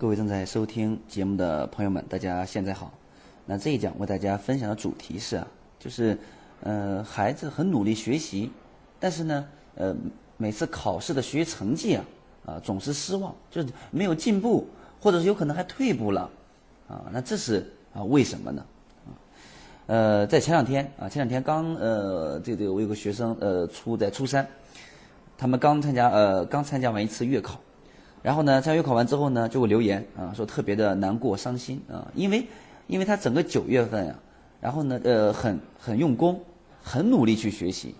各位正在收听节目的朋友们，大家现在好。那这一讲为大家分享的主题是啊，就是呃，孩子很努力学习，但是呢，呃，每次考试的学习成绩啊，啊，总是失望，就是没有进步，或者是有可能还退步了，啊，那这是啊为什么呢？啊，呃，在前两天啊，前两天刚呃，这个我有个学生呃，初在初三，他们刚参加呃，刚参加完一次月考。然后呢，在月考完之后呢，就会留言啊，说特别的难过、伤心啊，因为，因为他整个九月份啊，然后呢，呃，很很用功，很努力去学习，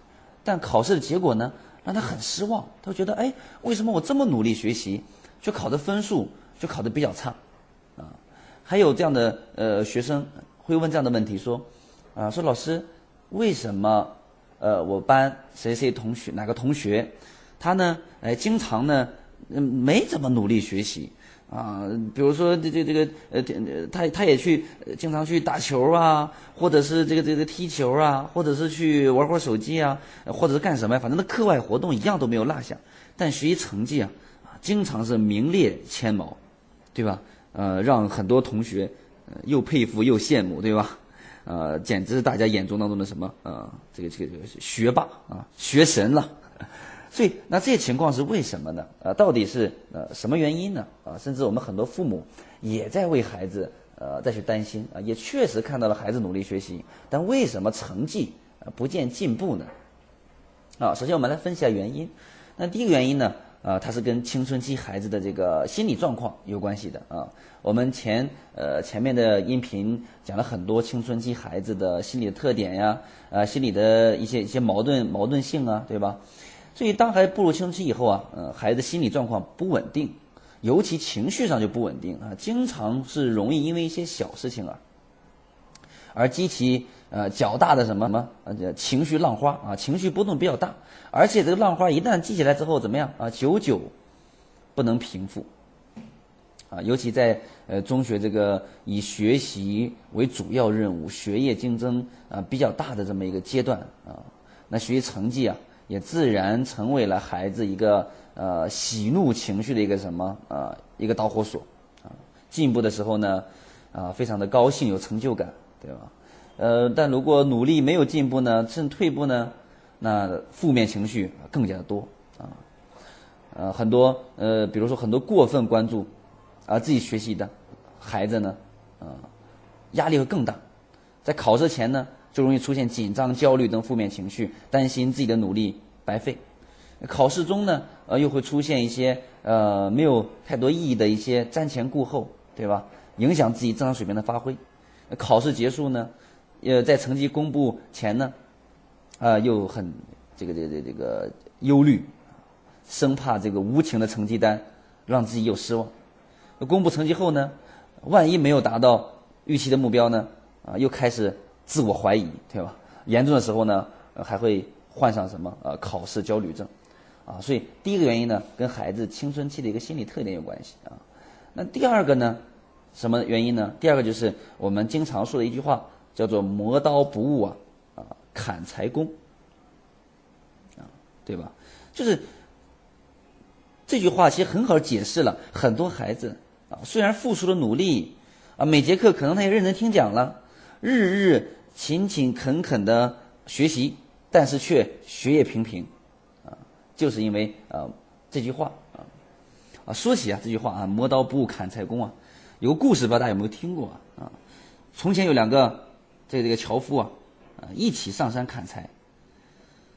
但考试的结果呢，让他很失望，他觉得，哎，为什么我这么努力学习，却考的分数就考的比较差，啊，还有这样的呃学生会问这样的问题，说，啊，说老师，为什么，呃，我班谁谁同学哪个同学，他呢，哎，经常呢。嗯，没怎么努力学习，啊，比如说这这这个呃，他他也去经常去打球啊，或者是这个这个踢球啊，或者是去玩会儿手机啊，或者是干什么呀？反正那课外活动一样都没有落下，但学习成绩啊，啊，经常是名列前茅，对吧？呃，让很多同学又佩服又羡慕，对吧？呃，简直是大家眼中当中的什么呃，这个这个这个学霸啊，学神了。所以，那这些情况是为什么呢？呃，到底是呃什么原因呢？啊，甚至我们很多父母也在为孩子呃再去担心啊，也确实看到了孩子努力学习，但为什么成绩呃不见进步呢？啊，首先我们来分析一下原因。那第一个原因呢，啊，它是跟青春期孩子的这个心理状况有关系的啊。我们前呃前面的音频讲了很多青春期孩子的心理的特点呀，呃，心理的一些一些矛盾矛盾性啊，对吧？所以，当孩子步入青春期以后啊，呃，孩子心理状况不稳定，尤其情绪上就不稳定啊，经常是容易因为一些小事情啊，而激起呃较大的什么什么呃情绪浪花啊，情绪波动比较大，而且这个浪花一旦激起来之后怎么样啊，久久不能平复啊，尤其在呃中学这个以学习为主要任务、学业竞争啊比较大的这么一个阶段啊，那学习成绩啊。也自然成为了孩子一个呃喜怒情绪的一个什么呃一个导火索啊。进步的时候呢啊非常的高兴有成就感对吧？呃但如果努力没有进步呢趁退步呢那负面情绪更加的多啊。呃很多呃比如说很多过分关注啊自己学习的孩子呢啊压力会更大。在考试前呢。就容易出现紧张、焦虑等负面情绪，担心自己的努力白费。考试中呢，呃，又会出现一些呃没有太多意义的一些瞻前顾后，对吧？影响自己正常水平的发挥。考试结束呢，呃，在成绩公布前呢，啊，又很这个这个这个忧虑，生怕这个无情的成绩单让自己又失望。公布成绩后呢，万一没有达到预期的目标呢，啊，又开始。自我怀疑，对吧？严重的时候呢，还会患上什么？呃，考试焦虑症，啊，所以第一个原因呢，跟孩子青春期的一个心理特点有关系啊。那第二个呢，什么原因呢？第二个就是我们经常说的一句话，叫做“磨刀不误啊，啊，砍柴工”，啊，对吧？就是这句话其实很好解释了很多孩子啊，虽然付出了努力啊，每节课可能他也认真听讲了，日日。勤勤恳恳的学习，但是却学业平平，啊，就是因为啊这句话啊啊说起啊这句话啊磨刀不误砍柴工啊，有个故事不知道大家有没有听过啊？从前有两个这个这个樵夫啊啊一起上山砍柴，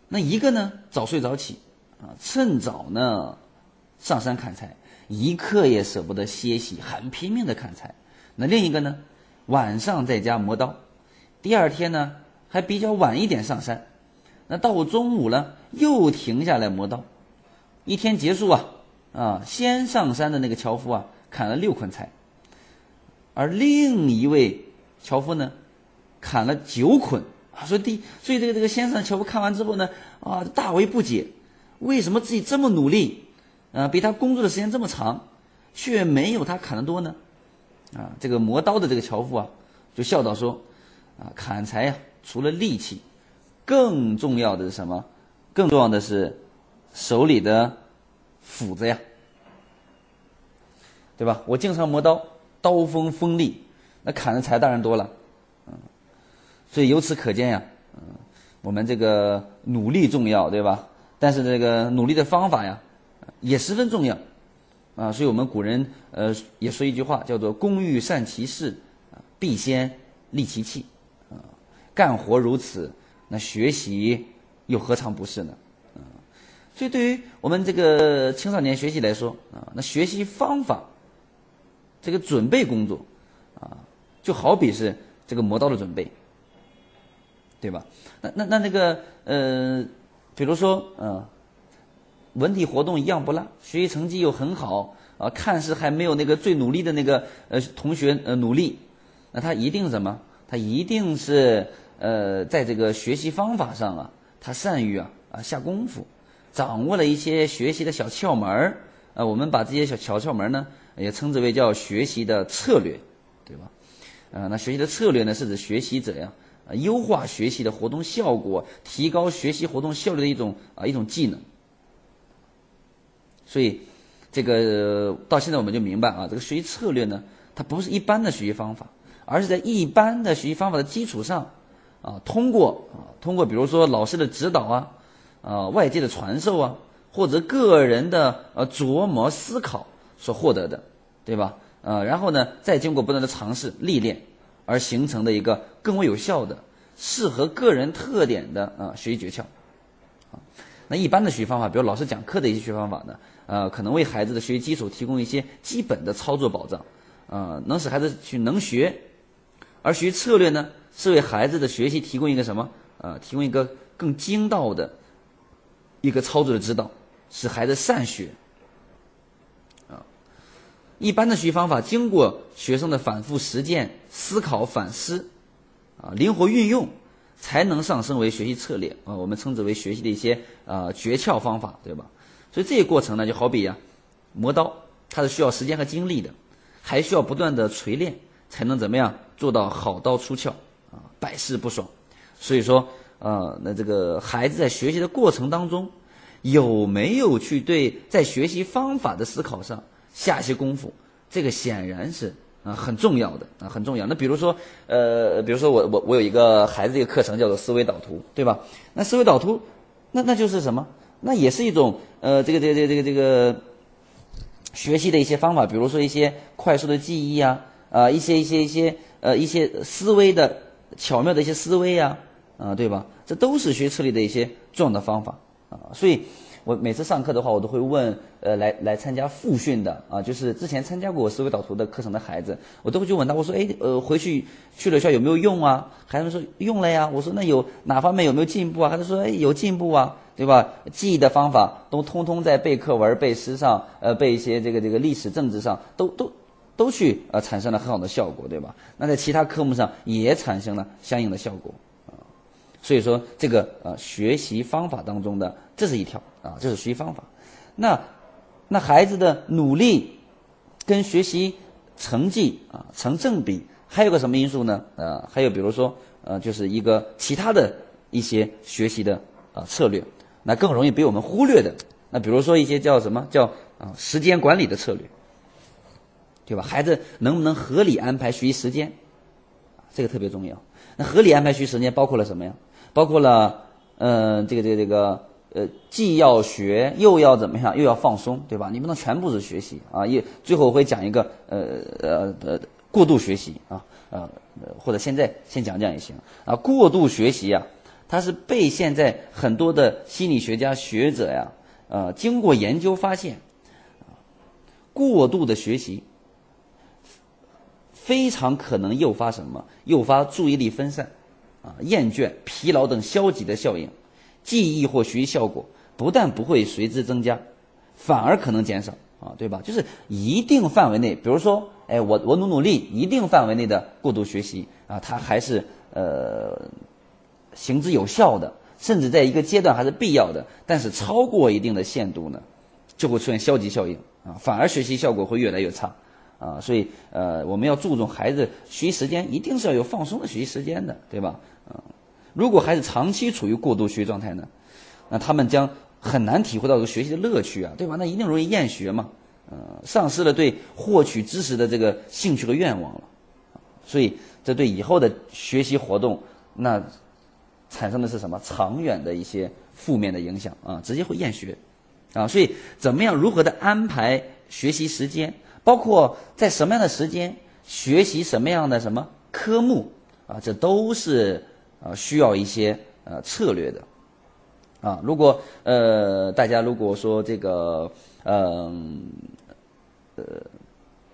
那一个呢早睡早起啊趁早呢上山砍柴，一刻也舍不得歇息，很拼命的砍柴。那另一个呢晚上在家磨刀。第二天呢，还比较晚一点上山，那到中午了又停下来磨刀，一天结束啊，啊，先上山的那个樵夫啊，砍了六捆柴，而另一位樵夫呢，砍了九捆啊。所以第，所以这个这个先生樵夫看完之后呢，啊，大为不解，为什么自己这么努力，啊，比他工作的时间这么长，却没有他砍的多呢？啊，这个磨刀的这个樵夫啊，就笑道说。啊，砍柴呀，除了力气，更重要的是什么？更重要的是手里的斧子呀。对吧？我经常磨刀，刀锋锋利，那砍的柴当然多了，嗯，所以由此可见呀，嗯，我们这个努力重要，对吧？但是这个努力的方法呀，也十分重要，啊，所以我们古人呃也说一句话，叫做“工欲善其事，必先利其器”，干活如此，那学习又何尝不是呢？所以，对于我们这个青少年学习来说啊，那学习方法，这个准备工作啊，就好比是这个磨刀的准备，对吧？那那那那个呃，比如说嗯，文体活动一样不落，学习成绩又很好啊，看似还没有那个最努力的那个呃同学呃努力，那他一定什么？他一定是呃，在这个学习方法上啊，他善于啊啊下功夫。掌握了一些学习的小窍门儿，啊，我们把这些小小窍门呢，也称之为叫学习的策略，对吧？啊，那学习的策略呢，是指学习者呀，啊，优化学习的活动效果，提高学习活动效率的一种啊一种技能。所以，这个到现在我们就明白啊，这个学习策略呢，它不是一般的学习方法，而是在一般的学习方法的基础上，啊，通过啊，通过比如说老师的指导啊。啊，外界的传授啊，或者个人的呃琢磨思考所获得的，对吧？呃，然后呢，再经过不断的尝试历练，而形成的一个更为有效的、适合个人特点的啊学习诀窍。啊，那一般的学习方法，比如老师讲课的一些学习方法呢，呃，可能为孩子的学习基础提供一些基本的操作保障，呃，能使孩子去能学。而学习策略呢，是为孩子的学习提供一个什么？呃，提供一个更精到的。一个操作的指导，使孩子善学。啊，一般的学习方法经过学生的反复实践、思考、反思，啊，灵活运用，才能上升为学习策略啊，我们称之为学习的一些啊诀窍方法，对吧？所以这个过程呢，就好比啊，磨刀，它是需要时间和精力的，还需要不断的锤炼，才能怎么样做到好刀出鞘啊，百试不爽。所以说。啊，那这个孩子在学习的过程当中，有没有去对在学习方法的思考上下一些功夫？这个显然是啊很重要的啊很重要。那比如说，呃，比如说我我我有一个孩子一个课程叫做思维导图，对吧？那思维导图，那那就是什么？那也是一种呃这个这个这个这个这个学习的一些方法，比如说一些快速的记忆啊啊一些一些一些呃一些思维的巧妙的一些思维呀。啊，对吧？这都是学策略的一些重要的方法啊。所以，我每次上课的话，我都会问呃来来参加复训的啊，就是之前参加过思维导图的课程的孩子，我都会去问他，我说，哎，呃，回去去了校有没有用啊？孩子们说用了呀。我说那有哪方面有没有进步啊？孩子说，哎，有进步啊，对吧？记忆的方法都通通在背课文、背诗上，呃，背一些这个这个历史、政治上，都都都去呃产生了很好的效果，对吧？那在其他科目上也产生了相应的效果啊。所以说，这个呃学习方法当中的这是一条啊，这是学习方法。那那孩子的努力跟学习成绩啊成正比，还有个什么因素呢？呃，还有比如说呃，就是一个其他的一些学习的啊策略，那更容易被我们忽略的。那比如说一些叫什么叫啊时间管理的策略，对吧？孩子能不能合理安排学习时间？这个特别重要。那合理安排学习时间包括了什么呀？包括了，嗯，这个这个这个，呃，既要学又要怎么样，又要放松，对吧？你不能全部是学习啊！也最后我会讲一个，呃呃呃，过度学习啊，呃，或者现在先讲讲也行啊。过度学习啊，它是被现在很多的心理学家学者呀，呃，经过研究发现，过度的学习非常可能诱发什么？诱发注意力分散。啊，厌倦、疲劳等消极的效应，记忆或学习效果不但不会随之增加，反而可能减少啊，对吧？就是一定范围内，比如说，哎，我我努努力，一定范围内的过度学习啊，它还是呃行之有效的，甚至在一个阶段还是必要的。但是超过一定的限度呢，就会出现消极效应啊，反而学习效果会越来越差。啊，所以呃，我们要注重孩子学习时间，一定是要有放松的学习时间的，对吧？啊，如果孩子长期处于过度学习状态呢，那他们将很难体会到这个学习的乐趣啊，对吧？那一定容易厌学嘛。呃，丧失了对获取知识的这个兴趣和愿望了，所以这对以后的学习活动那产生的是什么长远的一些负面的影响啊，直接会厌学啊，所以怎么样如何的安排学习时间，包括在什么样的时间学习什么样的什么科目啊，这都是啊需要一些呃策略的。啊，如果呃大家如果说这个嗯呃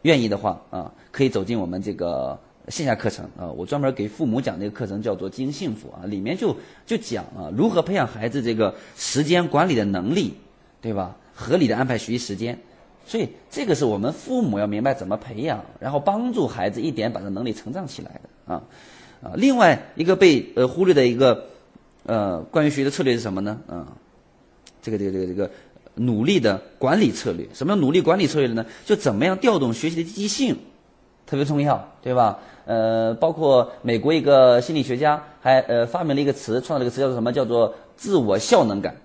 愿意的话啊，可以走进我们这个线下课程啊，我专门给父母讲这个课程叫做“经营幸福”啊，里面就就讲啊如何培养孩子这个时间管理的能力，对吧？合理的安排学习时间，所以这个是我们父母要明白怎么培养，然后帮助孩子一点把这能力成长起来的啊啊。另外一个被呃忽略的一个。呃，关于学习的策略是什么呢？嗯，这个这个这个这个努力的管理策略，什么叫努力管理策略呢？就怎么样调动学习的积极性，特别重要，对吧？呃，包括美国一个心理学家还呃发明了一个词，创造了一个词叫做什么？叫做自我效能感。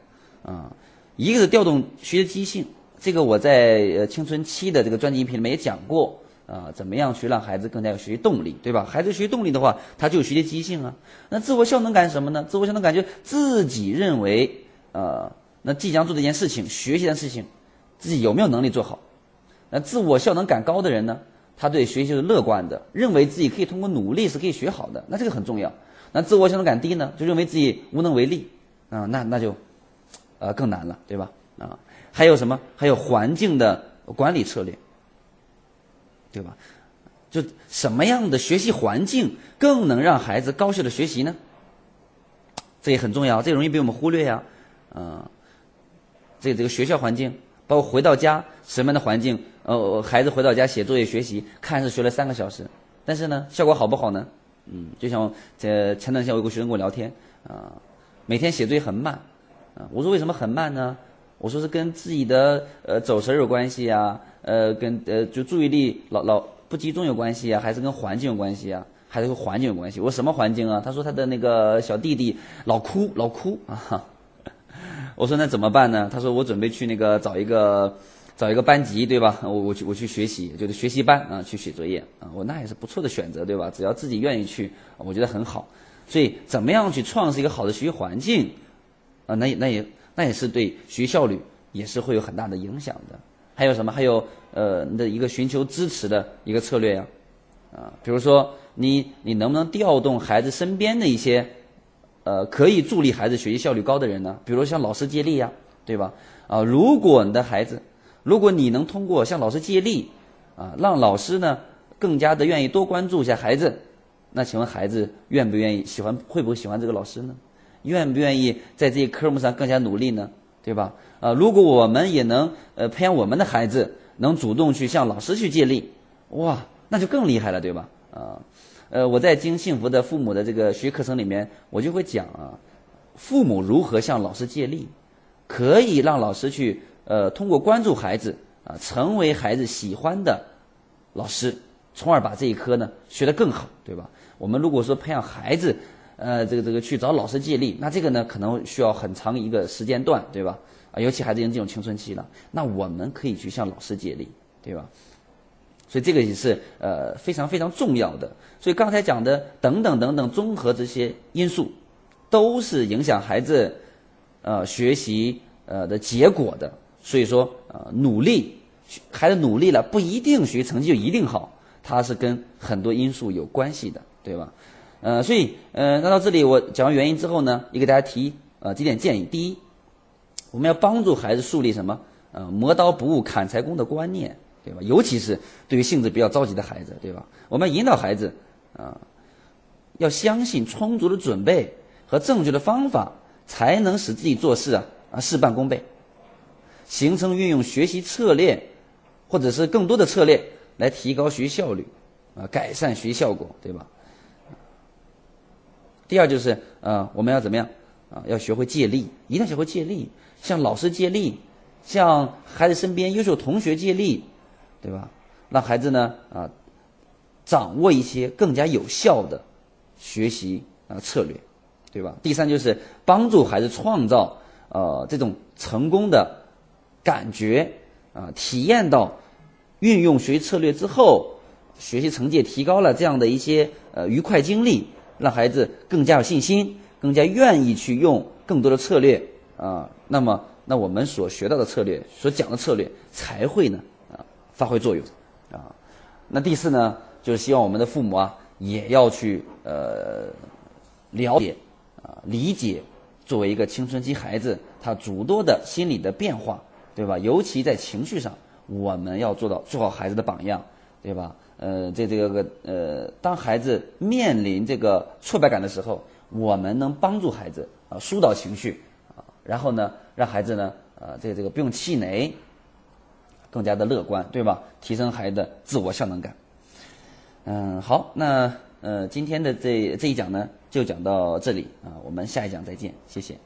啊，一个是调动学习积极性，这个我在呃青春期的这个专辑音频里面也讲过。啊，怎么样去让孩子更加有学习动力，对吧？孩子学习动力的话，他就有学习积极性啊。那自我效能感是什么呢？自我效能感就自己认为，呃，那即将做这件事情，学习的事情，自己有没有能力做好？那自我效能感高的人呢，他对学习是乐观的，认为自己可以通过努力是可以学好的。那这个很重要。那自我效能感低呢，就认为自己无能为力啊，那那就，呃，更难了，对吧？啊，还有什么？还有环境的管理策略。对吧？就什么样的学习环境更能让孩子高效的学习呢？这也很重要，这容易被我们忽略呀。嗯，这这个学校环境，包括回到家什么样的环境？呃，孩子回到家写作业学习，看似学了三个小时，但是呢，效果好不好呢？嗯，就像这前段时间我有个学生跟我聊天啊，每天写作业很慢啊。我说为什么很慢呢？我说是跟自己的呃走神有关系呀。呃，跟呃，就注意力老老不集中有关系啊，还是跟环境有关系啊，还是和环境有关系？我说什么环境啊？他说他的那个小弟弟老哭老哭啊。我说那怎么办呢？他说我准备去那个找一个找一个班级，对吧？我我去我去学习，就是学习班啊，去写作业啊。我那也是不错的选择，对吧？只要自己愿意去，我觉得很好。所以怎么样去创设一个好的学习环境啊？那也那也那也是对学习效率也是会有很大的影响的。还有什么？还有呃，你的一个寻求支持的一个策略呀，啊，比如说你你能不能调动孩子身边的一些呃可以助力孩子学习效率高的人呢？比如像老师借力呀，对吧？啊，如果你的孩子，如果你能通过向老师借力啊，让老师呢更加的愿意多关注一下孩子，那请问孩子愿不愿意喜欢会不会喜欢这个老师呢？愿不愿意在这些科目上更加努力呢？对吧？啊，如果我们也能呃培养我们的孩子能主动去向老师去借力，哇，那就更厉害了，对吧？啊，呃，我在经幸福的父母的这个学课程里面，我就会讲啊，父母如何向老师借力，可以让老师去呃通过关注孩子啊，成为孩子喜欢的老师，从而把这一科呢学得更好，对吧？我们如果说培养孩子，呃，这个这个去找老师借力，那这个呢可能需要很长一个时间段，对吧？啊，尤其孩子已经进入青春期了，那我们可以去向老师借力，对吧？所以这个也是呃非常非常重要的。所以刚才讲的等等等等综合这些因素，都是影响孩子呃学习呃的结果的。所以说呃努力，孩子努力了不一定学习成绩就一定好，它是跟很多因素有关系的，对吧？呃，所以呃那到这里我讲完原因之后呢，也给大家提呃几点建议。第一。我们要帮助孩子树立什么？呃，磨刀不误砍柴工的观念，对吧？尤其是对于性子比较着急的孩子，对吧？我们引导孩子啊，要相信充足的准备和正确的方法，才能使自己做事啊啊事半功倍，形成运用学习策略，或者是更多的策略来提高学习效率，啊，改善学习效果，对吧？第二就是呃，我们要怎么样啊？要学会借力，一定要学会借力。向老师借力，向孩子身边优秀同学借力，对吧？让孩子呢啊，掌握一些更加有效的学习啊策略，对吧？第三就是帮助孩子创造呃这种成功的感觉啊，体验到运用学习策略之后，学习成绩提高了，这样的一些呃愉快经历，让孩子更加有信心，更加愿意去用更多的策略啊。那么，那我们所学到的策略，所讲的策略才会呢啊发挥作用啊。那第四呢，就是希望我们的父母啊也要去呃了解啊理解，作为一个青春期孩子，他诸多的心理的变化，对吧？尤其在情绪上。我们要做到做好孩子的榜样，对吧？呃，这这个呃，当孩子面临这个挫败感的时候，我们能帮助孩子啊疏导情绪啊，然后呢，让孩子呢啊这个这个不用气馁，更加的乐观，对吧？提升孩子的自我效能感。嗯，好，那呃今天的这这一讲呢就讲到这里啊，我们下一讲再见，谢谢。